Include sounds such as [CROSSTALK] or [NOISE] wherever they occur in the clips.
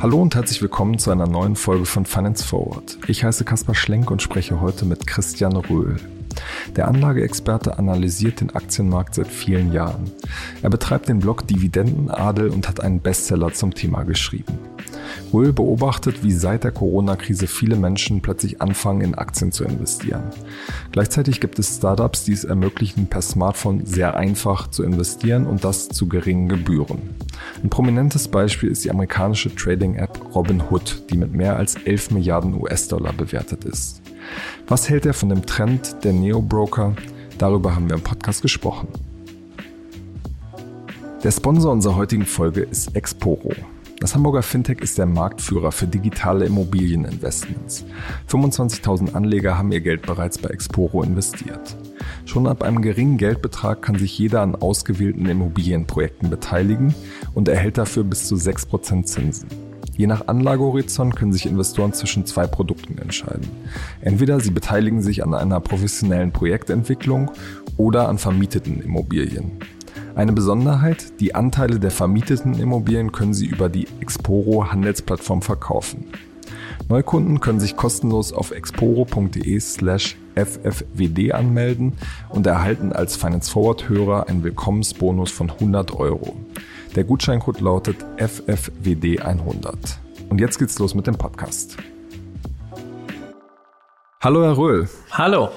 Hallo und herzlich willkommen zu einer neuen Folge von Finance Forward. Ich heiße Kaspar Schlenk und spreche heute mit Christian Röhl. Der Anlageexperte analysiert den Aktienmarkt seit vielen Jahren. Er betreibt den Blog Dividendenadel und hat einen Bestseller zum Thema geschrieben. Röhl beobachtet, wie seit der Corona-Krise viele Menschen plötzlich anfangen, in Aktien zu investieren. Gleichzeitig gibt es Startups, die es ermöglichen, per Smartphone sehr einfach zu investieren und das zu geringen Gebühren. Ein prominentes Beispiel ist die amerikanische Trading-App Robinhood, die mit mehr als 11 Milliarden US-Dollar bewertet ist. Was hält er von dem Trend der Neo-Broker? Darüber haben wir im Podcast gesprochen. Der Sponsor unserer heutigen Folge ist Exporo. Das Hamburger Fintech ist der Marktführer für digitale Immobilieninvestments. 25.000 Anleger haben ihr Geld bereits bei Exporo investiert. Schon ab einem geringen Geldbetrag kann sich jeder an ausgewählten Immobilienprojekten beteiligen und erhält dafür bis zu 6% Zinsen. Je nach Anlagehorizont können sich Investoren zwischen zwei Produkten entscheiden. Entweder sie beteiligen sich an einer professionellen Projektentwicklung oder an vermieteten Immobilien. Eine Besonderheit, die Anteile der vermieteten Immobilien können Sie über die Exporo Handelsplattform verkaufen. Neukunden können sich kostenlos auf exporo.de slash ffwd anmelden und erhalten als Finance Forward Hörer einen Willkommensbonus von 100 Euro. Der Gutscheincode lautet ffwd100. Und jetzt geht's los mit dem Podcast. Hallo Herr Röhl. Hallo.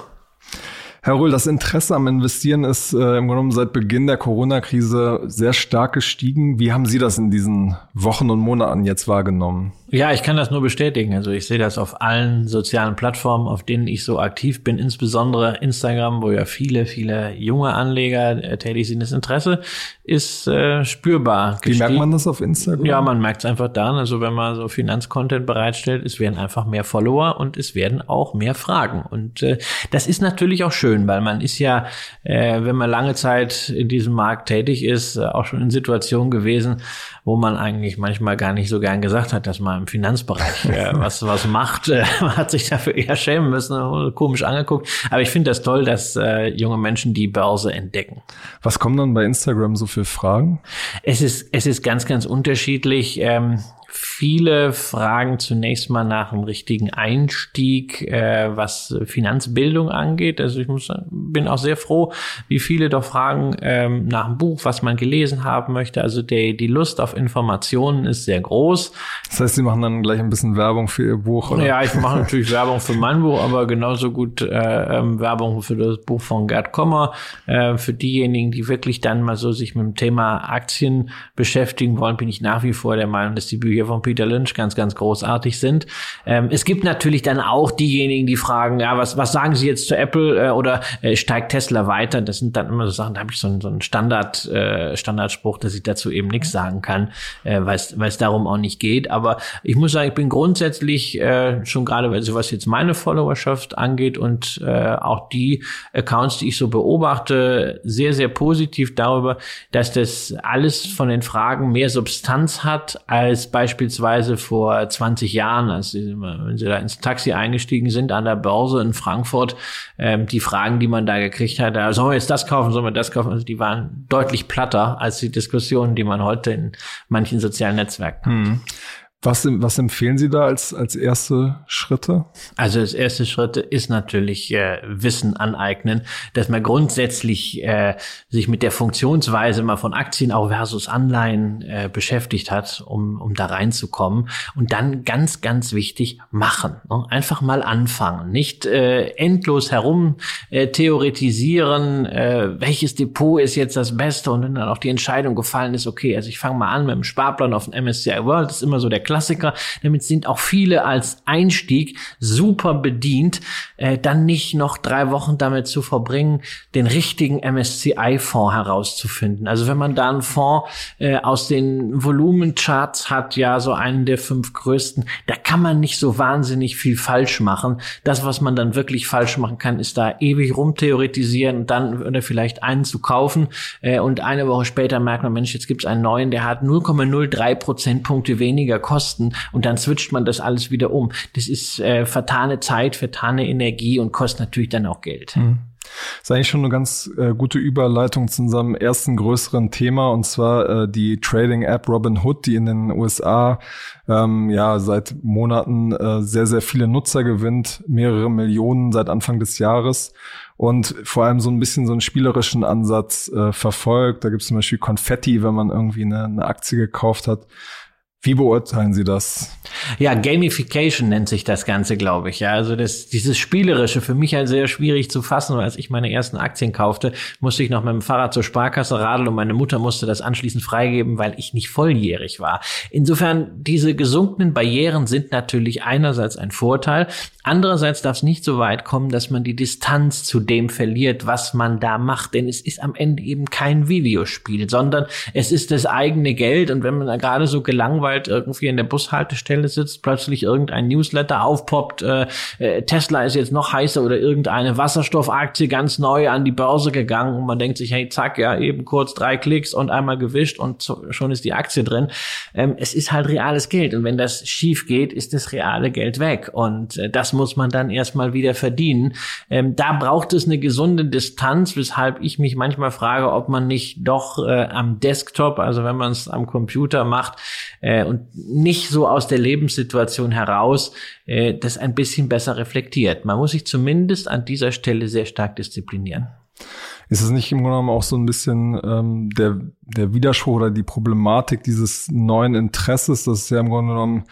Herr Röhl, das Interesse am Investieren ist äh, im Grunde genommen seit Beginn der Corona-Krise sehr stark gestiegen. Wie haben Sie das in diesen Wochen und Monaten jetzt wahrgenommen? Ja, ich kann das nur bestätigen. Also ich sehe das auf allen sozialen Plattformen, auf denen ich so aktiv bin, insbesondere Instagram, wo ja viele, viele junge Anleger äh, tätig sind. Das Interesse ist äh, spürbar. Wie merkt man das auf Instagram? Ja, man merkt es einfach dann. Also wenn man so Finanzcontent bereitstellt, es werden einfach mehr Follower und es werden auch mehr Fragen. Und äh, das ist natürlich auch schön, weil man ist ja, äh, wenn man lange Zeit in diesem Markt tätig ist, äh, auch schon in Situationen gewesen, wo man eigentlich manchmal gar nicht so gern gesagt hat, dass man im Finanzbereich [LAUGHS] äh, was, was macht. Äh, [LAUGHS] man hat sich dafür eher schämen müssen, komisch angeguckt. Aber ich finde das toll, dass äh, junge Menschen die Börse entdecken. Was kommen dann bei Instagram so für Fragen? Es ist, es ist ganz, ganz unterschiedlich. Ähm, viele fragen zunächst mal nach einem richtigen Einstieg, äh, was Finanzbildung angeht. Also ich muss, bin auch sehr froh, wie viele doch fragen ähm, nach einem Buch, was man gelesen haben möchte. Also der, die Lust auf Informationen ist sehr groß. Das heißt, Sie machen dann gleich ein bisschen Werbung für Ihr Buch, oder? Ja, ich mache natürlich Werbung für mein Buch, aber genauso gut äh, ähm, Werbung für das Buch von Gerd Kommer. Äh, für diejenigen, die wirklich dann mal so sich mit dem Thema Aktien beschäftigen wollen, bin ich nach wie vor der Meinung, dass die Bücher von Peter Lynch ganz, ganz großartig sind. Ähm, es gibt natürlich dann auch diejenigen, die fragen, ja, was, was sagen Sie jetzt zu Apple äh, oder äh, steigt Tesla weiter? Das sind dann immer so Sachen, da habe ich so, so einen Standard, äh, Standardspruch, dass ich dazu eben nichts sagen kann, äh, weil es darum auch nicht geht. Aber ich muss sagen, ich bin grundsätzlich äh, schon gerade, also was jetzt meine Followerschaft angeht und äh, auch die Accounts, die ich so beobachte, sehr, sehr positiv darüber, dass das alles von den Fragen mehr Substanz hat als beispielsweise beispielsweise vor 20 Jahren, als sie, wenn sie da ins Taxi eingestiegen sind an der Börse in Frankfurt, ähm, die Fragen, die man da gekriegt hat, da, sollen wir jetzt das kaufen, sollen wir das kaufen, also die waren deutlich platter als die Diskussionen, die man heute in manchen sozialen Netzwerken hat. Hm. Was, was empfehlen Sie da als, als erste Schritte? Also das erste Schritt ist natürlich äh, Wissen aneignen, dass man grundsätzlich äh, sich mit der Funktionsweise mal von Aktien auch versus Anleihen äh, beschäftigt hat, um, um da reinzukommen. Und dann ganz, ganz wichtig, machen. Ne? Einfach mal anfangen. Nicht äh, endlos herum äh, theoretisieren, äh, welches Depot ist jetzt das Beste und wenn dann auch die Entscheidung gefallen ist, okay, also ich fange mal an mit dem Sparplan auf dem MSCI World, das ist immer so der. Damit sind auch viele als Einstieg super bedient, äh, dann nicht noch drei Wochen damit zu verbringen, den richtigen MSCI-Fonds herauszufinden. Also wenn man da einen Fonds äh, aus den Volumencharts hat, ja so einen der fünf größten, da kann man nicht so wahnsinnig viel falsch machen. Das, was man dann wirklich falsch machen kann, ist da ewig rumtheoretisieren und dann oder vielleicht einen zu kaufen äh, und eine Woche später merkt man, Mensch, jetzt gibt es einen neuen, der hat 0,03 Prozentpunkte weniger Kosten Kosten und dann switcht man das alles wieder um. Das ist äh, vertane Zeit, vertane Energie und kostet natürlich dann auch Geld. Mhm. Das ist eigentlich schon eine ganz äh, gute Überleitung zu unserem ersten größeren Thema und zwar äh, die Trading-App Robinhood, die in den USA ähm, ja seit Monaten äh, sehr, sehr viele Nutzer gewinnt, mehrere Millionen seit Anfang des Jahres und vor allem so ein bisschen so einen spielerischen Ansatz äh, verfolgt. Da gibt es zum Beispiel Konfetti, wenn man irgendwie eine, eine Aktie gekauft hat. Wie beurteilen Sie das? Ja, Gamification nennt sich das Ganze, glaube ich. Ja, also das, dieses Spielerische für mich halt sehr schwierig zu fassen. Als ich meine ersten Aktien kaufte, musste ich noch mit dem Fahrrad zur Sparkasse radeln und meine Mutter musste das anschließend freigeben, weil ich nicht volljährig war. Insofern, diese gesunkenen Barrieren sind natürlich einerseits ein Vorteil. Andererseits darf es nicht so weit kommen, dass man die Distanz zu dem verliert, was man da macht. Denn es ist am Ende eben kein Videospiel, sondern es ist das eigene Geld. Und wenn man da gerade so gelangweilt irgendwie in der Bushaltestelle sitzt, plötzlich irgendein Newsletter aufpoppt, äh, äh, Tesla ist jetzt noch heißer oder irgendeine Wasserstoffaktie ganz neu an die Börse gegangen und man denkt sich, hey, zack, ja, eben kurz drei Klicks und einmal gewischt und schon ist die Aktie drin. Ähm, es ist halt reales Geld. Und wenn das schief geht, ist das reale Geld weg. Und äh, das muss man dann erstmal wieder verdienen. Ähm, da braucht es eine gesunde Distanz, weshalb ich mich manchmal frage, ob man nicht doch äh, am Desktop, also wenn man es am Computer macht äh, und nicht so aus der Lebenssituation heraus, äh, das ein bisschen besser reflektiert. Man muss sich zumindest an dieser Stelle sehr stark disziplinieren. Ist es nicht im Grunde genommen auch so ein bisschen ähm, der, der Widerspruch oder die Problematik dieses neuen Interesses, das ist ja im Grunde genommen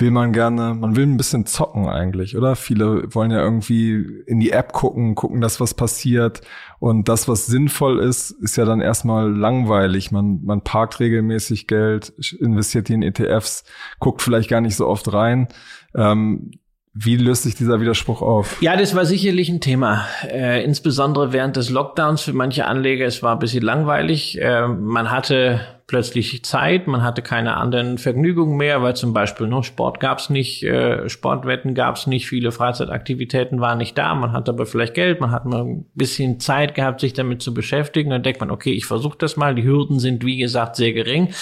will man gerne, man will ein bisschen zocken eigentlich, oder? Viele wollen ja irgendwie in die App gucken, gucken, dass was passiert. Und das, was sinnvoll ist, ist ja dann erstmal langweilig. Man, man parkt regelmäßig Geld, investiert in ETFs, guckt vielleicht gar nicht so oft rein. Ähm, wie löst sich dieser Widerspruch auf? Ja, das war sicherlich ein Thema. Äh, insbesondere während des Lockdowns für manche Anleger. Es war ein bisschen langweilig. Äh, man hatte plötzlich Zeit, man hatte keine anderen Vergnügungen mehr, weil zum Beispiel noch Sport gab's nicht, äh, Sportwetten gab's nicht, viele Freizeitaktivitäten waren nicht da, man hatte aber vielleicht Geld, man hat mal ein bisschen Zeit gehabt, sich damit zu beschäftigen. Dann denkt man, okay, ich versuche das mal. Die Hürden sind, wie gesagt, sehr gering.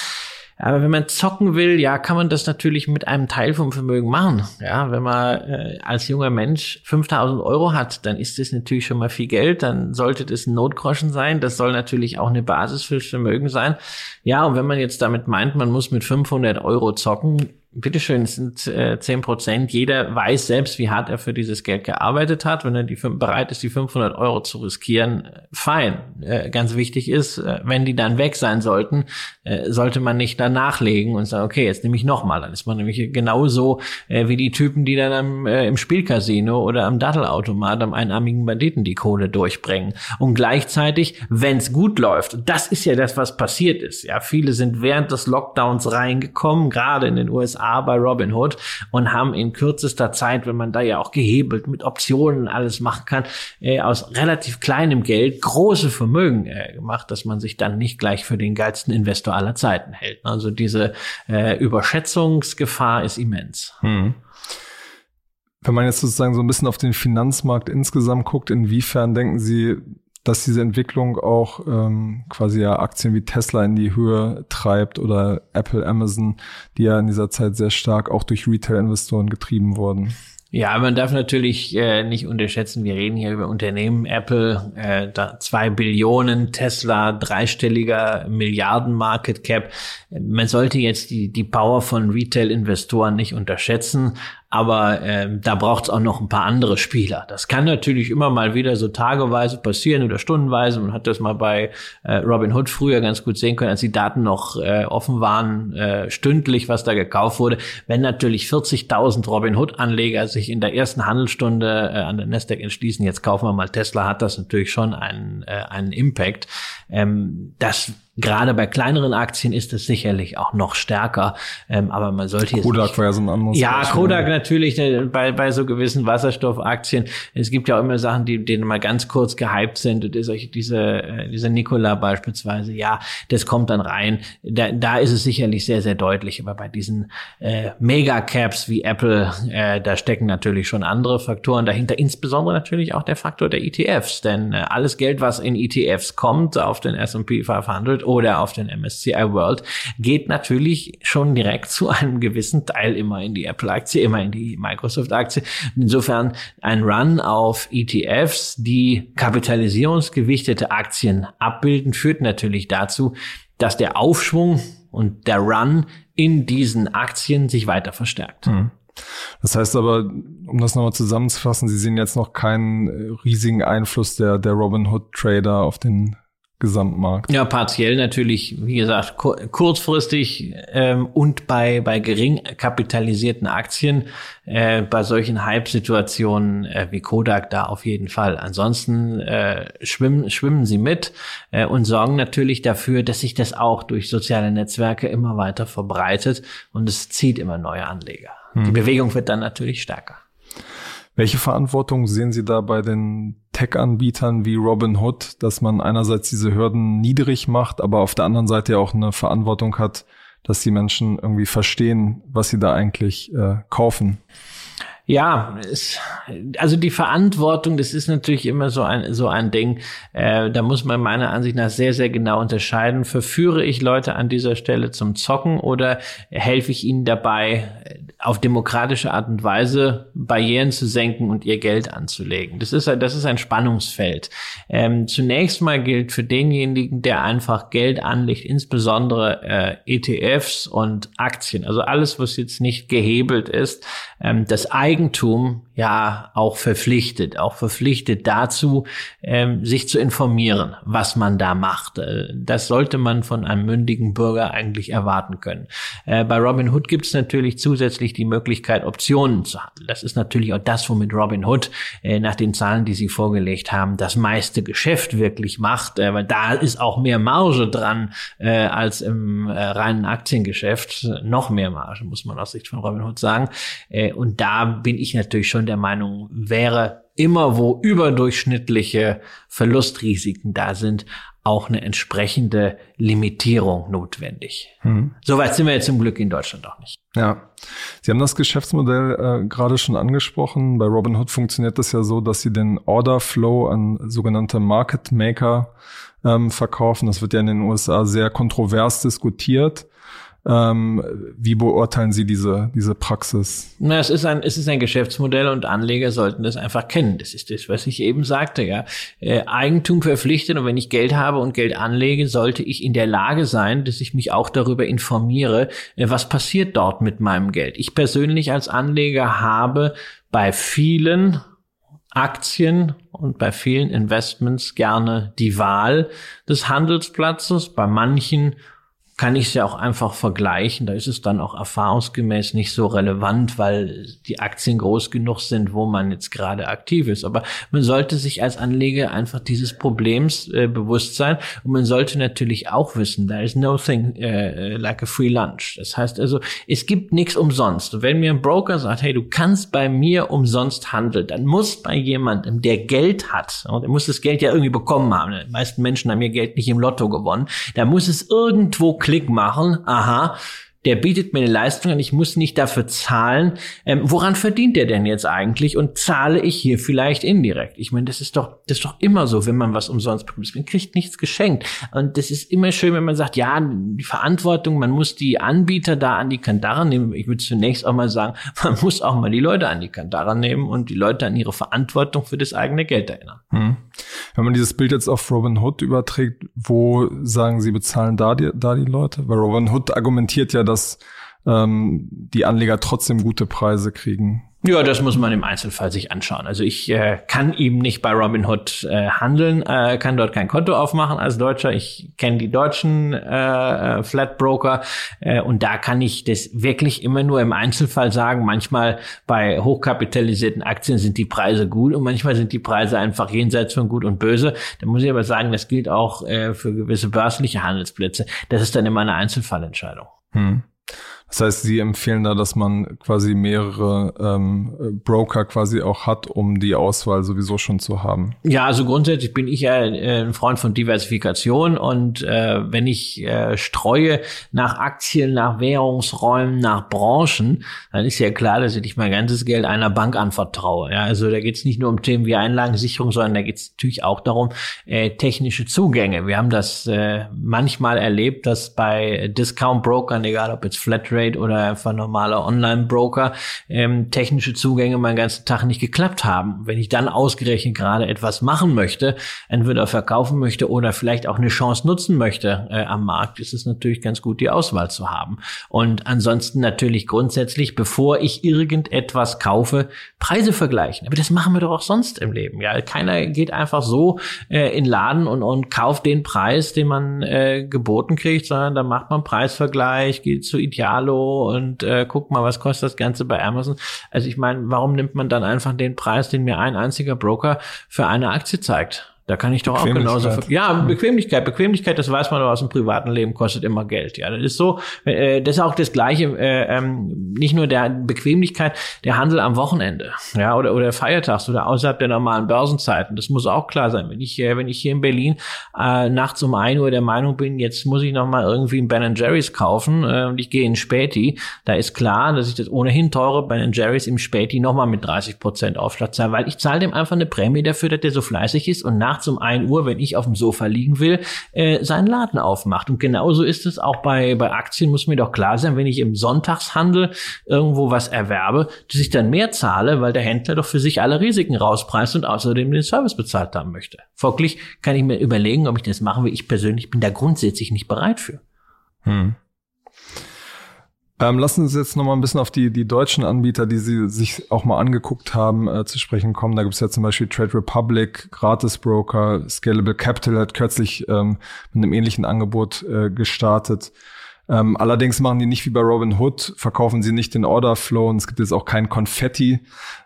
Aber wenn man zocken will, ja, kann man das natürlich mit einem Teil vom Vermögen machen. Ja, wenn man äh, als junger Mensch 5000 Euro hat, dann ist das natürlich schon mal viel Geld. Dann sollte das ein Notgroschen sein. Das soll natürlich auch eine Basis fürs Vermögen sein. Ja, und wenn man jetzt damit meint, man muss mit 500 Euro zocken, bitteschön, es sind äh, 10 Prozent. Jeder weiß selbst, wie hart er für dieses Geld gearbeitet hat. Wenn er die, bereit ist, die 500 Euro zu riskieren, äh, fein. Äh, ganz wichtig ist, äh, wenn die dann weg sein sollten, äh, sollte man nicht da nachlegen und sagen, okay, jetzt nehme ich nochmal. Dann ist man nämlich genauso äh, wie die Typen, die dann am, äh, im Spielcasino oder am Dattelautomat am einarmigen Banditen die Kohle durchbringen. Und gleichzeitig, wenn es gut läuft, das ist ja das, was passiert ist. Ja, viele sind während des Lockdowns reingekommen, gerade in den USA USA bei Robinhood und haben in kürzester Zeit, wenn man da ja auch gehebelt mit Optionen alles machen kann, äh, aus relativ kleinem Geld große Vermögen äh, gemacht, dass man sich dann nicht gleich für den geilsten Investor aller Zeiten hält. Also diese äh, Überschätzungsgefahr ist immens. Hm. Wenn man jetzt sozusagen so ein bisschen auf den Finanzmarkt insgesamt guckt, inwiefern denken Sie, dass diese Entwicklung auch ähm, quasi ja Aktien wie Tesla in die Höhe treibt oder Apple, Amazon, die ja in dieser Zeit sehr stark auch durch Retail-Investoren getrieben wurden. Ja, man darf natürlich äh, nicht unterschätzen, wir reden hier über Unternehmen, Apple, äh, da zwei Billionen, Tesla, dreistelliger Milliarden Market Cap. Man sollte jetzt die, die Power von Retail-Investoren nicht unterschätzen. Aber ähm, da braucht es auch noch ein paar andere Spieler. Das kann natürlich immer mal wieder so tageweise passieren oder stundenweise. Man hat das mal bei äh, Robin Hood früher ganz gut sehen können, als die Daten noch äh, offen waren, äh, stündlich, was da gekauft wurde. Wenn natürlich 40.000 Robin Hood-Anleger sich in der ersten Handelsstunde äh, an der Nasdaq entschließen, jetzt kaufen wir mal Tesla, hat das natürlich schon einen, äh, einen Impact. Ähm, das Gerade bei kleineren Aktien ist es sicherlich auch noch stärker, ähm, aber man sollte jetzt Kodak war ja so ein anderes. Ja, Kodak natürlich äh, bei, bei so gewissen Wasserstoffaktien. Es gibt ja auch immer Sachen, die, die mal ganz kurz gehypt sind. Und solche, diese, äh, diese Nikola beispielsweise, ja, das kommt dann rein. Da, da ist es sicherlich sehr, sehr deutlich. Aber bei diesen äh, Megacaps wie Apple, äh, da stecken natürlich schon andere Faktoren dahinter. Insbesondere natürlich auch der Faktor der ETFs. Denn äh, alles Geld, was in ETFs kommt, auf den S&P 500 oder auf den MSCI World, geht natürlich schon direkt zu einem gewissen Teil immer in die Apple-Aktie, immer in die Microsoft-Aktie. Insofern ein Run auf ETFs, die kapitalisierungsgewichtete Aktien abbilden, führt natürlich dazu, dass der Aufschwung und der Run in diesen Aktien sich weiter verstärkt. Mhm. Das heißt aber, um das nochmal zusammenzufassen, Sie sehen jetzt noch keinen äh, riesigen Einfluss der, der Robinhood Trader auf den Gesamtmarkt. Ja, partiell natürlich, wie gesagt, kurzfristig ähm, und bei, bei gering kapitalisierten Aktien, äh, bei solchen Hype-Situationen äh, wie Kodak da auf jeden Fall. Ansonsten äh, schwimmen, schwimmen sie mit äh, und sorgen natürlich dafür, dass sich das auch durch soziale Netzwerke immer weiter verbreitet und es zieht immer neue Anleger. Hm. Die Bewegung wird dann natürlich stärker. Welche Verantwortung sehen Sie da bei den Tech-Anbietern wie Robinhood, dass man einerseits diese Hürden niedrig macht, aber auf der anderen Seite ja auch eine Verantwortung hat, dass die Menschen irgendwie verstehen, was sie da eigentlich äh, kaufen? Ja, es, also die Verantwortung, das ist natürlich immer so ein so ein Ding. Äh, da muss man meiner Ansicht nach sehr sehr genau unterscheiden. Verführe ich Leute an dieser Stelle zum Zocken oder helfe ich ihnen dabei, auf demokratische Art und Weise Barrieren zu senken und ihr Geld anzulegen? Das ist das ist ein Spannungsfeld. Ähm, zunächst mal gilt für denjenigen, der einfach Geld anlegt, insbesondere äh, ETFs und Aktien, also alles, was jetzt nicht gehebelt ist, ähm, das Eigentum ja auch verpflichtet, auch verpflichtet dazu, ähm, sich zu informieren, was man da macht. Äh, das sollte man von einem mündigen Bürger eigentlich erwarten können. Äh, bei Robinhood gibt es natürlich zusätzlich die Möglichkeit, Optionen zu handeln. Das ist natürlich auch das, womit Robinhood äh, nach den Zahlen, die Sie vorgelegt haben, das meiste Geschäft wirklich macht, äh, weil da ist auch mehr Marge dran äh, als im äh, reinen Aktiengeschäft. Noch mehr Marge, muss man aus Sicht von Robinhood sagen. Äh, und da bin ich natürlich schon der Meinung, wäre immer wo überdurchschnittliche Verlustrisiken da sind, auch eine entsprechende Limitierung notwendig. Hm. Soweit sind wir jetzt zum Glück in Deutschland auch nicht. Ja, Sie haben das Geschäftsmodell äh, gerade schon angesprochen. Bei Robinhood funktioniert das ja so, dass Sie den Order Flow an sogenannte Market Maker ähm, verkaufen. Das wird ja in den USA sehr kontrovers diskutiert. Ähm, wie beurteilen Sie diese, diese Praxis? Na, es ist ein, es ist ein Geschäftsmodell und Anleger sollten das einfach kennen. Das ist das, was ich eben sagte, ja. Äh, Eigentum verpflichtet und wenn ich Geld habe und Geld anlege, sollte ich in der Lage sein, dass ich mich auch darüber informiere, äh, was passiert dort mit meinem Geld. Ich persönlich als Anleger habe bei vielen Aktien und bei vielen Investments gerne die Wahl des Handelsplatzes, bei manchen kann ich es ja auch einfach vergleichen. Da ist es dann auch erfahrungsgemäß nicht so relevant, weil die Aktien groß genug sind, wo man jetzt gerade aktiv ist. Aber man sollte sich als Anleger einfach dieses Problems äh, bewusst sein und man sollte natürlich auch wissen, there is nothing äh, like a free lunch. Das heißt also, es gibt nichts umsonst. Wenn mir ein Broker sagt, hey, du kannst bei mir umsonst handeln, dann muss bei jemandem, der Geld hat, und er muss das Geld ja irgendwie bekommen haben. Die meisten Menschen haben ihr Geld nicht im Lotto gewonnen. Da muss es irgendwo Klick machen, aha, der bietet mir eine Leistung an, ich muss nicht dafür zahlen. Ähm, woran verdient der denn jetzt eigentlich und zahle ich hier vielleicht indirekt? Ich meine, das ist doch, das ist doch immer so, wenn man was umsonst bekommt. Man kriegt nichts geschenkt. Und das ist immer schön, wenn man sagt, ja, die Verantwortung, man muss die Anbieter da an die Kandare nehmen. Ich würde zunächst auch mal sagen, [LAUGHS] man muss auch mal die Leute an die Kandare nehmen und die Leute an ihre Verantwortung für das eigene Geld erinnern. Hm. Wenn man dieses Bild jetzt auf Robin Hood überträgt, wo sagen Sie, bezahlen da die, da die Leute? Weil Robin Hood argumentiert ja, dass ähm, die Anleger trotzdem gute Preise kriegen. Ja, das muss man im Einzelfall sich anschauen. Also ich äh, kann eben nicht bei Robinhood äh, handeln, äh, kann dort kein Konto aufmachen als Deutscher. Ich kenne die deutschen äh, Flatbroker äh, und da kann ich das wirklich immer nur im Einzelfall sagen. Manchmal bei hochkapitalisierten Aktien sind die Preise gut und manchmal sind die Preise einfach jenseits von gut und böse. Da muss ich aber sagen, das gilt auch äh, für gewisse börsliche Handelsplätze. Das ist dann immer eine Einzelfallentscheidung. Hm. Das heißt, Sie empfehlen da, dass man quasi mehrere ähm, Broker quasi auch hat, um die Auswahl sowieso schon zu haben. Ja, also grundsätzlich bin ich ja äh, ein Freund von Diversifikation und äh, wenn ich äh, streue nach Aktien, nach Währungsräumen, nach Branchen, dann ist ja klar, dass ich nicht mein ganzes Geld einer Bank anvertraue. Ja, also da geht es nicht nur um Themen wie Einlagensicherung, sondern da geht es natürlich auch darum, äh, technische Zugänge. Wir haben das äh, manchmal erlebt, dass bei Discount-Brokern, egal ob jetzt Flatrate Trade oder einfach normaler Online-Broker ähm, technische Zugänge meinen ganzen Tag nicht geklappt haben. Wenn ich dann ausgerechnet gerade etwas machen möchte, entweder verkaufen möchte oder vielleicht auch eine Chance nutzen möchte äh, am Markt, ist es natürlich ganz gut, die Auswahl zu haben. Und ansonsten natürlich grundsätzlich, bevor ich irgendetwas kaufe, Preise vergleichen. Aber das machen wir doch auch sonst im Leben. Ja, keiner geht einfach so äh, in Laden und, und kauft den Preis, den man äh, geboten kriegt, sondern da macht man Preisvergleich, geht zu Idealo Hallo und äh, guck mal, was kostet das Ganze bei Amazon. Also ich meine, warum nimmt man dann einfach den Preis, den mir ein einziger Broker für eine Aktie zeigt? Da kann ich doch auch genauso. Ja, Bequemlichkeit, Bequemlichkeit, das weiß man doch aus dem privaten Leben, kostet immer Geld. Ja, das ist so. Äh, das ist auch das Gleiche. Äh, ähm, nicht nur der Bequemlichkeit, der Handel am Wochenende, ja, oder oder Feiertags oder außerhalb der normalen Börsenzeiten. Das muss auch klar sein. Wenn ich äh, wenn ich hier in Berlin äh, nachts um ein Uhr der Meinung bin, jetzt muss ich noch mal irgendwie ein Ben Jerry's kaufen äh, und ich gehe in Späti, da ist klar, dass ich das ohnehin teure Ben Jerry's im Späti noch mal mit 30 Prozent Aufschlag zahle, weil ich zahle dem einfach eine Prämie dafür, dass der so fleißig ist und nach nachts um ein Uhr, wenn ich auf dem Sofa liegen will, äh, seinen Laden aufmacht. Und genauso ist es auch bei, bei Aktien, muss mir doch klar sein, wenn ich im Sonntagshandel irgendwo was erwerbe, dass ich dann mehr zahle, weil der Händler doch für sich alle Risiken rauspreist und außerdem den Service bezahlt haben möchte. Folglich kann ich mir überlegen, ob ich das machen will. Ich persönlich bin da grundsätzlich nicht bereit für. Hm. Ähm, lassen Sie uns jetzt noch mal ein bisschen auf die, die deutschen Anbieter, die Sie sich auch mal angeguckt haben, äh, zu sprechen kommen. Da gibt es ja zum Beispiel Trade Republic, Gratis Broker, Scalable Capital hat kürzlich ähm, mit einem ähnlichen Angebot äh, gestartet. Ähm, allerdings machen die nicht wie bei Robin Hood, verkaufen sie nicht den Order Flow und es gibt jetzt auch kein Konfetti.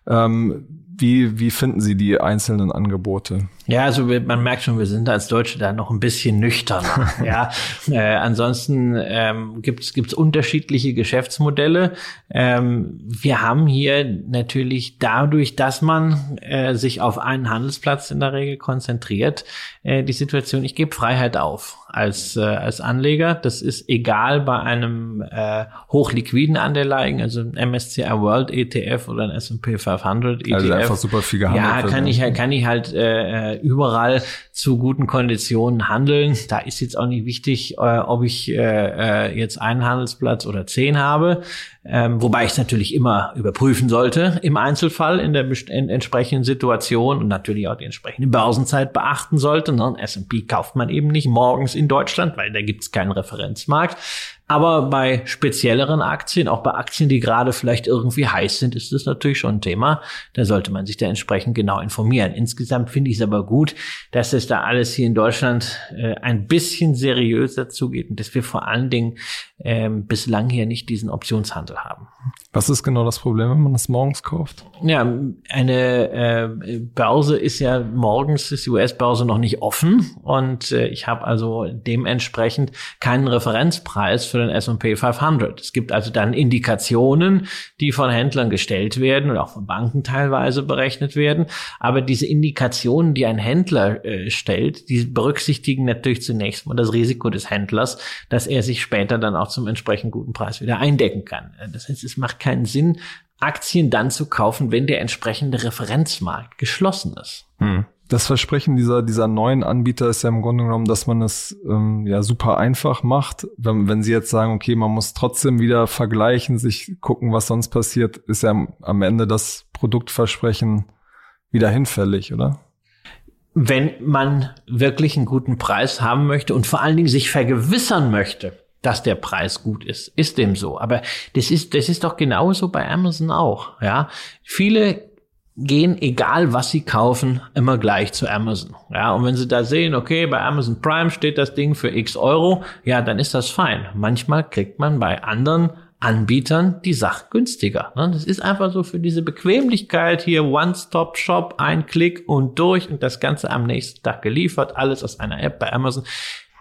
Ähm, wie, wie finden Sie die einzelnen Angebote? Ja, also man merkt schon, wir sind als Deutsche da noch ein bisschen nüchtern. [LAUGHS] ja, äh, ansonsten ähm, gibt es unterschiedliche Geschäftsmodelle. Ähm, wir haben hier natürlich dadurch, dass man äh, sich auf einen Handelsplatz in der Regel konzentriert, äh, die Situation, ich gebe Freiheit auf als, äh, als Anleger. Das ist egal bei einem äh, hochliquiden Anleihen, also ein MSCI World ETF oder ein S&P 500 ETF. Also einfach super viel gehandelt. Ja, kann ich, kann ich halt äh, überall zu guten Konditionen handeln. Da ist jetzt auch nicht wichtig, äh, ob ich äh, äh jetzt einen Handelsplatz oder zehn habe. Ähm, wobei ich es natürlich immer überprüfen sollte im Einzelfall in der in entsprechenden Situation und natürlich auch die entsprechende Börsenzeit beachten sollte. Ne? S&P kauft man eben nicht morgens in Deutschland, weil da gibt es keinen Referenzmarkt. Aber bei spezielleren Aktien, auch bei Aktien, die gerade vielleicht irgendwie heiß sind, ist das natürlich schon ein Thema. Da sollte man sich da entsprechend genau informieren. Insgesamt finde ich es aber gut, dass es da alles hier in Deutschland äh, ein bisschen seriöser zugeht und dass wir vor allen Dingen ähm, bislang hier nicht diesen Optionshandel haben. Was ist genau das Problem, wenn man das morgens kauft? Ja, eine äh, Börse ist ja morgens ist die US-Börse noch nicht offen und äh, ich habe also dementsprechend keinen Referenzpreis für den S&P 500. Es gibt also dann Indikationen, die von Händlern gestellt werden und auch von Banken teilweise berechnet werden, aber diese Indikationen, die ein Händler äh, stellt, die berücksichtigen natürlich zunächst mal das Risiko des Händlers, dass er sich später dann auch zum entsprechend guten Preis wieder eindecken kann. Das heißt, es macht keinen Sinn, Aktien dann zu kaufen, wenn der entsprechende Referenzmarkt geschlossen ist. Hm. Das Versprechen dieser, dieser neuen Anbieter ist ja im Grunde genommen, dass man es ähm, ja super einfach macht. Wenn, wenn Sie jetzt sagen, okay, man muss trotzdem wieder vergleichen, sich gucken, was sonst passiert, ist ja am Ende das Produktversprechen wieder hinfällig, oder? Wenn man wirklich einen guten Preis haben möchte und vor allen Dingen sich vergewissern möchte, dass der Preis gut ist. Ist dem so. Aber das ist, das ist doch genauso bei Amazon auch. Ja, viele gehen, egal was sie kaufen, immer gleich zu Amazon. Ja, und wenn sie da sehen, okay, bei Amazon Prime steht das Ding für x Euro, ja, dann ist das fein. Manchmal kriegt man bei anderen Anbietern die Sache günstiger. Ne? Das ist einfach so für diese Bequemlichkeit hier One-Stop-Shop, ein Klick und durch und das Ganze am nächsten Tag geliefert, alles aus einer App bei Amazon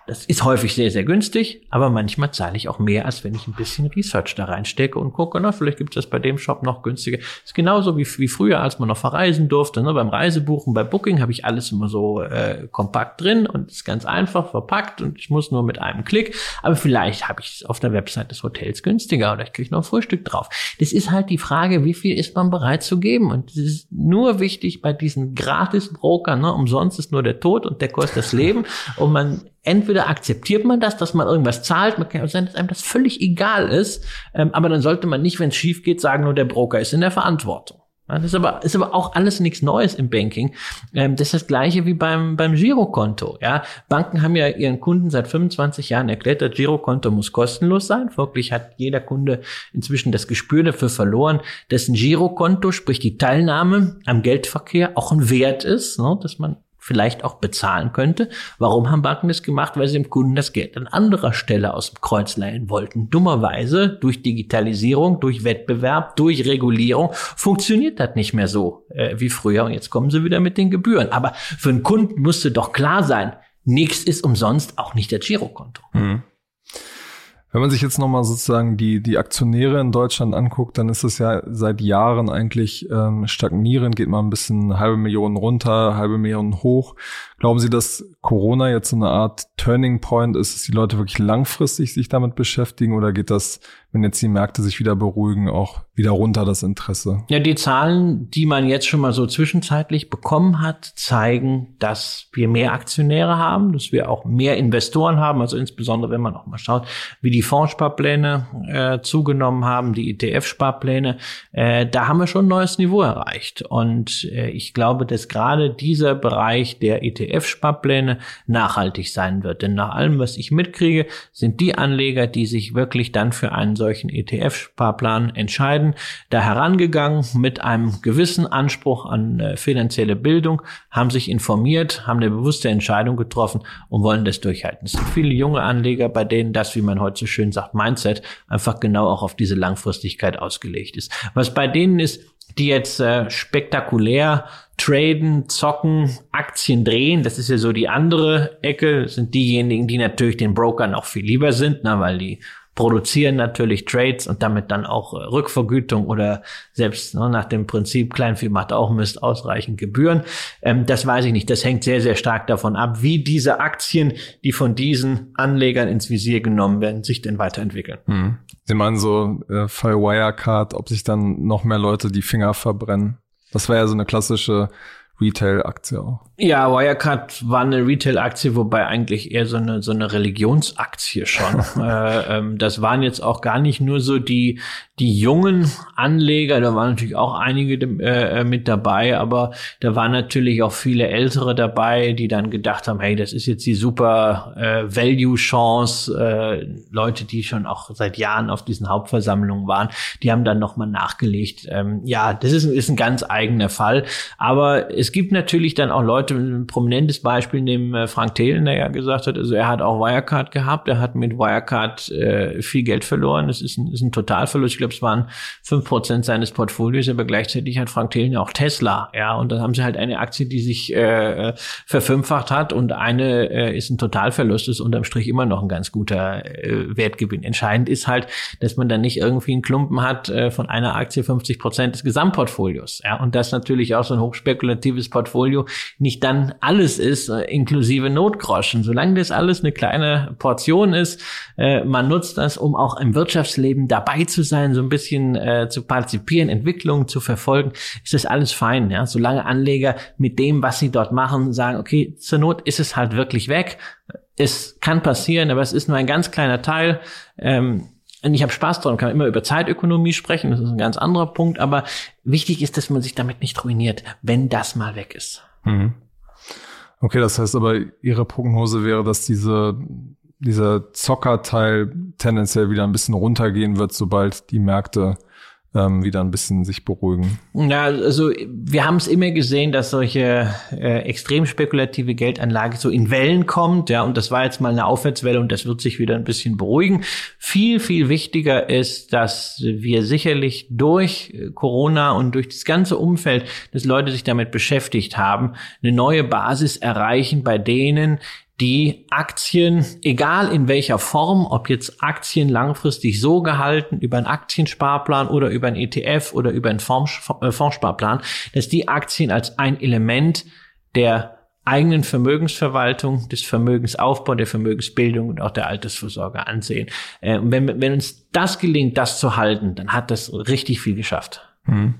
Das ist häufig sehr, sehr günstig, aber manchmal zahle ich auch mehr, als wenn ich ein bisschen Research da reinstecke und gucke, na, vielleicht gibt es das bei dem Shop noch günstiger. Das ist genauso wie, wie früher, als man noch verreisen durfte. Ne? Beim Reisebuchen, bei Booking habe ich alles immer so äh, kompakt drin und ist ganz einfach verpackt und ich muss nur mit einem Klick. Aber vielleicht habe ich es auf der Website des Hotels günstiger oder ich kriege noch ein Frühstück drauf. Das ist halt die Frage, wie viel ist man bereit zu geben? Und es ist nur wichtig bei diesen Gratis-Brokern, ne? umsonst ist nur der Tod und der kostet das Leben und man entweder akzeptiert man das, dass man irgendwas zahlt, man kann auch sein, dass einem das völlig egal ist, ähm, aber dann sollte man nicht, wenn es schief geht, sagen, nur der Broker ist in der Verantwortung. Das ist aber, ist aber auch alles nichts Neues im Banking. Ähm, das ist das Gleiche wie beim, beim Girokonto. Ja, Banken haben ja ihren Kunden seit 25 Jahren erklärt, das Girokonto muss kostenlos sein. Wirklich hat jeder Kunde inzwischen das Gespür dafür verloren, dass ein Girokonto, sprich die Teilnahme am Geldverkehr, auch ein Wert ist, ne, dass man vielleicht auch bezahlen könnte. Warum haben Banken das gemacht? Weil sie dem Kunden das Geld an anderer Stelle aus dem Kreuz leihen wollten. Dummerweise durch Digitalisierung, durch Wettbewerb, durch Regulierung funktioniert das nicht mehr so äh, wie früher. Und jetzt kommen sie wieder mit den Gebühren. Aber für einen Kunden musste doch klar sein, nichts ist umsonst, auch nicht der Girokonto. Mhm. Wenn man sich jetzt nochmal sozusagen die, die Aktionäre in Deutschland anguckt, dann ist es ja seit Jahren eigentlich ähm, stagnierend, geht mal ein bisschen halbe Millionen runter, halbe Millionen hoch. Glauben Sie, dass Corona jetzt so eine Art Turning Point ist, dass die Leute wirklich langfristig sich damit beschäftigen oder geht das, wenn jetzt die Märkte sich wieder beruhigen, auch wieder runter das Interesse? Ja, die Zahlen, die man jetzt schon mal so zwischenzeitlich bekommen hat, zeigen, dass wir mehr Aktionäre haben, dass wir auch mehr Investoren haben, also insbesondere wenn man auch mal schaut, wie die Fondssparpläne äh, zugenommen haben, die ETF-Sparpläne, äh, da haben wir schon ein neues Niveau erreicht. Und äh, ich glaube, dass gerade dieser Bereich der ETF ETF-Sparpläne nachhaltig sein wird. Denn nach allem, was ich mitkriege, sind die Anleger, die sich wirklich dann für einen solchen ETF-Sparplan entscheiden, da herangegangen mit einem gewissen Anspruch an äh, finanzielle Bildung, haben sich informiert, haben eine bewusste Entscheidung getroffen und wollen das durchhalten. Es sind viele junge Anleger, bei denen das, wie man heute so schön sagt, Mindset einfach genau auch auf diese Langfristigkeit ausgelegt ist. Was bei denen ist, die jetzt äh, spektakulär traden, zocken, Aktien drehen. Das ist ja so die andere Ecke. Sind diejenigen, die natürlich den Brokern auch viel lieber sind, na, weil die produzieren natürlich Trades und damit dann auch äh, Rückvergütung oder selbst ne, nach dem Prinzip Kleinvieh macht auch Mist ausreichend Gebühren. Ähm, das weiß ich nicht. Das hängt sehr, sehr stark davon ab, wie diese Aktien, die von diesen Anlegern ins Visier genommen werden, sich denn weiterentwickeln. Hm. Sie meinen so äh, Fall Wirecard, ob sich dann noch mehr Leute die Finger verbrennen? Das war ja so eine klassische Retail-Aktie auch. Ja, Wirecard war eine Retail-Aktie, wobei eigentlich eher so eine, so eine Religionsaktie schon. [LAUGHS] äh, ähm, das waren jetzt auch gar nicht nur so die, die jungen Anleger, da waren natürlich auch einige äh, äh, mit dabei, aber da waren natürlich auch viele Ältere dabei, die dann gedacht haben, hey, das ist jetzt die super äh, Value-Chance. Äh, Leute, die schon auch seit Jahren auf diesen Hauptversammlungen waren, die haben dann nochmal nachgelegt. Ähm, ja, das ist, ist ein ganz eigener Fall, aber es gibt natürlich dann auch Leute, ein prominentes Beispiel neben äh, Frank Thelen, der ja gesagt hat, also er hat auch Wirecard gehabt, er hat mit Wirecard äh, viel Geld verloren, das ist ein, ist ein Totalverlust, ich glaube, es waren fünf Prozent seines Portfolios, aber gleichzeitig hat Frank Thelen ja auch Tesla, ja, und dann haben sie halt eine Aktie, die sich äh, verfünffacht hat und eine äh, ist ein Totalverlust, ist unterm Strich immer noch ein ganz guter äh, Wertgewinn. Entscheidend ist halt, dass man dann nicht irgendwie einen Klumpen hat äh, von einer Aktie 50 Prozent des Gesamtportfolios, ja, und das natürlich auch so ein hochspekulatives Portfolio nicht dann alles ist, äh, inklusive Notgroschen. Solange das alles eine kleine Portion ist, äh, man nutzt das, um auch im Wirtschaftsleben dabei zu sein, so ein bisschen äh, zu partizipieren, Entwicklungen zu verfolgen, ist das alles fein. Ja? Solange Anleger mit dem, was sie dort machen, sagen, okay, zur Not ist es halt wirklich weg. Es kann passieren, aber es ist nur ein ganz kleiner Teil. Ähm, und ich habe Spaß dran, kann immer über Zeitökonomie sprechen, das ist ein ganz anderer Punkt, aber wichtig ist, dass man sich damit nicht ruiniert, wenn das mal weg ist. Mhm. Okay, das heißt aber, Ihre Prognose wäre, dass diese, dieser Zockerteil tendenziell wieder ein bisschen runtergehen wird, sobald die Märkte ähm, wieder ein bisschen sich beruhigen. Ja, also wir haben es immer gesehen, dass solche äh, extrem spekulative Geldanlage so in Wellen kommt, ja, und das war jetzt mal eine Aufwärtswelle und das wird sich wieder ein bisschen beruhigen. Viel, viel wichtiger ist, dass wir sicherlich durch Corona und durch das ganze Umfeld, dass Leute sich damit beschäftigt haben, eine neue Basis erreichen bei denen, die Aktien, egal in welcher Form, ob jetzt Aktien langfristig so gehalten über einen Aktiensparplan oder über einen ETF oder über einen äh, Fondssparplan, dass die Aktien als ein Element der eigenen Vermögensverwaltung, des Vermögensaufbau, der Vermögensbildung und auch der Altersvorsorge ansehen. Äh, und wenn, wenn uns das gelingt, das zu halten, dann hat das richtig viel geschafft. Mhm.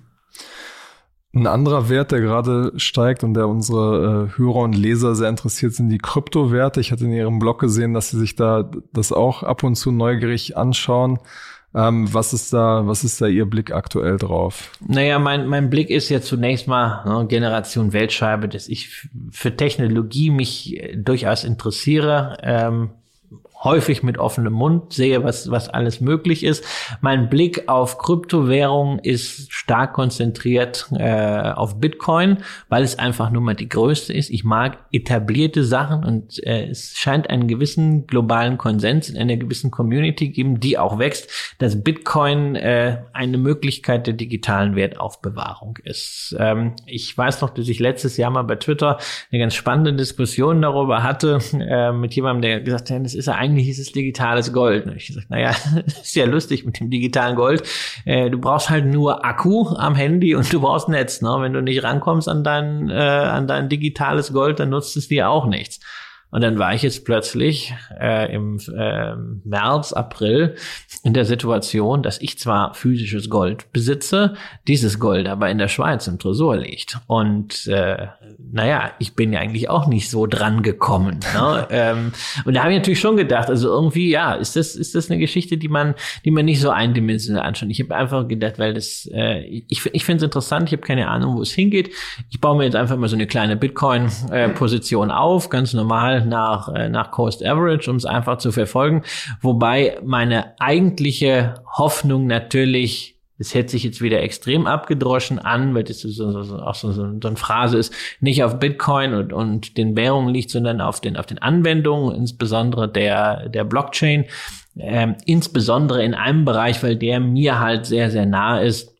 Ein anderer Wert, der gerade steigt und der unsere äh, Hörer und Leser sehr interessiert, sind die Kryptowerte. Ich hatte in Ihrem Blog gesehen, dass Sie sich da das auch ab und zu neugierig anschauen. Ähm, was ist da, was ist da Ihr Blick aktuell drauf? Naja, mein, mein Blick ist ja zunächst mal ne, Generation Weltscheibe, dass ich für Technologie mich äh, durchaus interessiere. Ähm, häufig mit offenem Mund, sehe, was, was alles möglich ist. Mein Blick auf Kryptowährungen ist stark konzentriert äh, auf Bitcoin, weil es einfach nur mal die größte ist. Ich mag etablierte Sachen und äh, es scheint einen gewissen globalen Konsens in einer gewissen Community geben, die auch wächst, dass Bitcoin äh, eine Möglichkeit der digitalen Wertaufbewahrung ist. Ähm, ich weiß noch, dass ich letztes Jahr mal bei Twitter eine ganz spannende Diskussion darüber hatte äh, mit jemandem, der gesagt hat, das ist ja eigentlich hieß es digitales Gold. Und ich gesagt, naja, [LAUGHS] ist ja lustig mit dem digitalen Gold. Äh, du brauchst halt nur Akku am Handy und du brauchst Netz. Ne? Wenn du nicht rankommst an dein, äh, an dein digitales Gold, dann nutzt es dir auch nichts. Und dann war ich jetzt plötzlich äh, im äh, März, April in der Situation, dass ich zwar physisches Gold besitze, dieses Gold aber in der Schweiz im Tresor liegt. Und äh, naja, ich bin ja eigentlich auch nicht so dran gekommen. Ne? [LAUGHS] ähm, und da habe ich natürlich schon gedacht, also irgendwie, ja, ist das, ist das eine Geschichte, die man, die man nicht so eindimensional anschaut. Ich habe einfach gedacht, weil das, äh, ich, ich finde es interessant, ich habe keine Ahnung, wo es hingeht. Ich baue mir jetzt einfach mal so eine kleine Bitcoin-Position äh, auf, ganz normal nach, äh, nach Coast Average, um es einfach zu verfolgen. Wobei meine eigentliche Hoffnung natürlich es hätte sich jetzt wieder extrem abgedroschen an, weil das so, so, auch so, so, so eine Phrase ist, nicht auf Bitcoin und, und den Währungen liegt, sondern auf den, auf den Anwendungen, insbesondere der, der Blockchain, ähm, insbesondere in einem Bereich, weil der mir halt sehr, sehr nahe ist,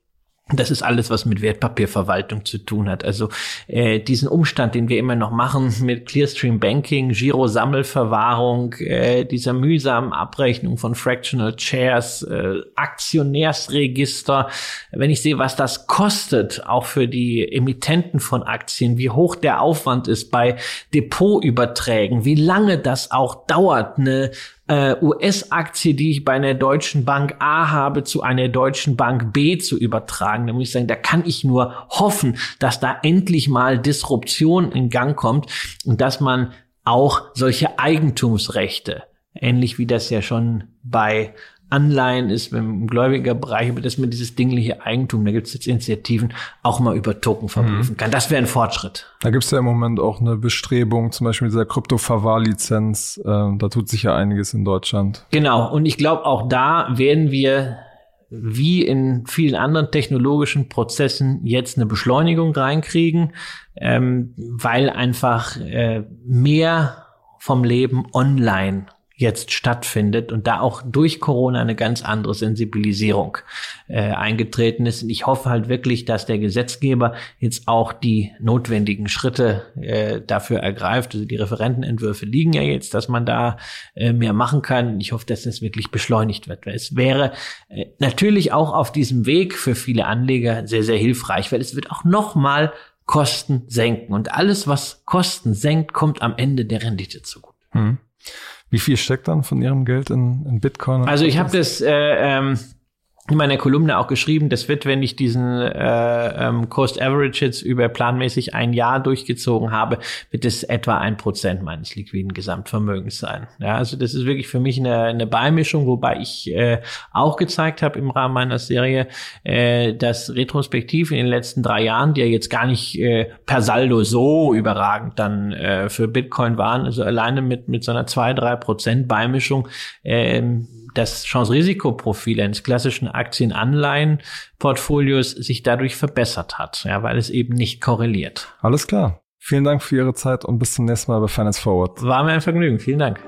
das ist alles, was mit Wertpapierverwaltung zu tun hat. Also äh, diesen Umstand, den wir immer noch machen mit Clearstream Banking, Giro-Sammelverwahrung, äh, dieser mühsamen Abrechnung von Fractional Shares, äh, Aktionärsregister. Wenn ich sehe, was das kostet, auch für die Emittenten von Aktien, wie hoch der Aufwand ist bei Depotüberträgen, wie lange das auch dauert, eine äh, US-Aktie, die ich bei einer deutschen Bank A habe, zu einer deutschen Bank B zu übertragen. Da muss ich sagen, da kann ich nur hoffen, dass da endlich mal Disruption in Gang kommt und dass man auch solche Eigentumsrechte, ähnlich wie das ja schon bei Anleihen ist im Gläubigerbereich, über das man dieses dingliche Eigentum, da gibt es jetzt Initiativen, auch mal über Token verprüfen mhm. kann. Das wäre ein Fortschritt. Da gibt es ja im Moment auch eine Bestrebung, zum Beispiel mit dieser Krypto-Verwahrlizenz. Äh, da tut sich ja einiges in Deutschland. Genau, und ich glaube, auch da werden wir wie in vielen anderen technologischen Prozessen jetzt eine Beschleunigung reinkriegen, ähm, weil einfach äh, mehr vom Leben online jetzt stattfindet und da auch durch Corona eine ganz andere Sensibilisierung äh, eingetreten ist. Und ich hoffe halt wirklich, dass der Gesetzgeber jetzt auch die notwendigen Schritte äh, dafür ergreift. Also die Referentenentwürfe liegen ja jetzt, dass man da äh, mehr machen kann. Ich hoffe, dass das wirklich beschleunigt wird. Weil es wäre äh, natürlich auch auf diesem Weg für viele Anleger sehr, sehr hilfreich, weil es wird auch nochmal Kosten senken. Und alles, was Kosten senkt, kommt am Ende der Rendite zugute. Hm. Wie viel steckt dann von Ihrem Geld in, in Bitcoin? Also ich habe das äh, ähm, in meiner Kolumne auch geschrieben, das wird, wenn ich diesen äh, ähm, Cost Average jetzt über planmäßig ein Jahr durchgezogen habe, wird es etwa ein Prozent meines liquiden Gesamtvermögens sein. Ja, also das ist wirklich für mich eine, eine Beimischung, wobei ich äh, auch gezeigt habe im Rahmen meiner Serie, äh, dass retrospektiv in den letzten drei Jahren, die ja jetzt gar nicht äh, per Saldo so überragend dann äh, für Bitcoin waren, also alleine mit mit so einer zwei drei Prozent Beimischung äh, das Chance-Risikoprofil eines klassischen Aktien-Anleihen-Portfolios sich dadurch verbessert hat, ja, weil es eben nicht korreliert. Alles klar. Vielen Dank für Ihre Zeit und bis zum nächsten Mal bei Finance Forward. War mir ein Vergnügen. Vielen Dank.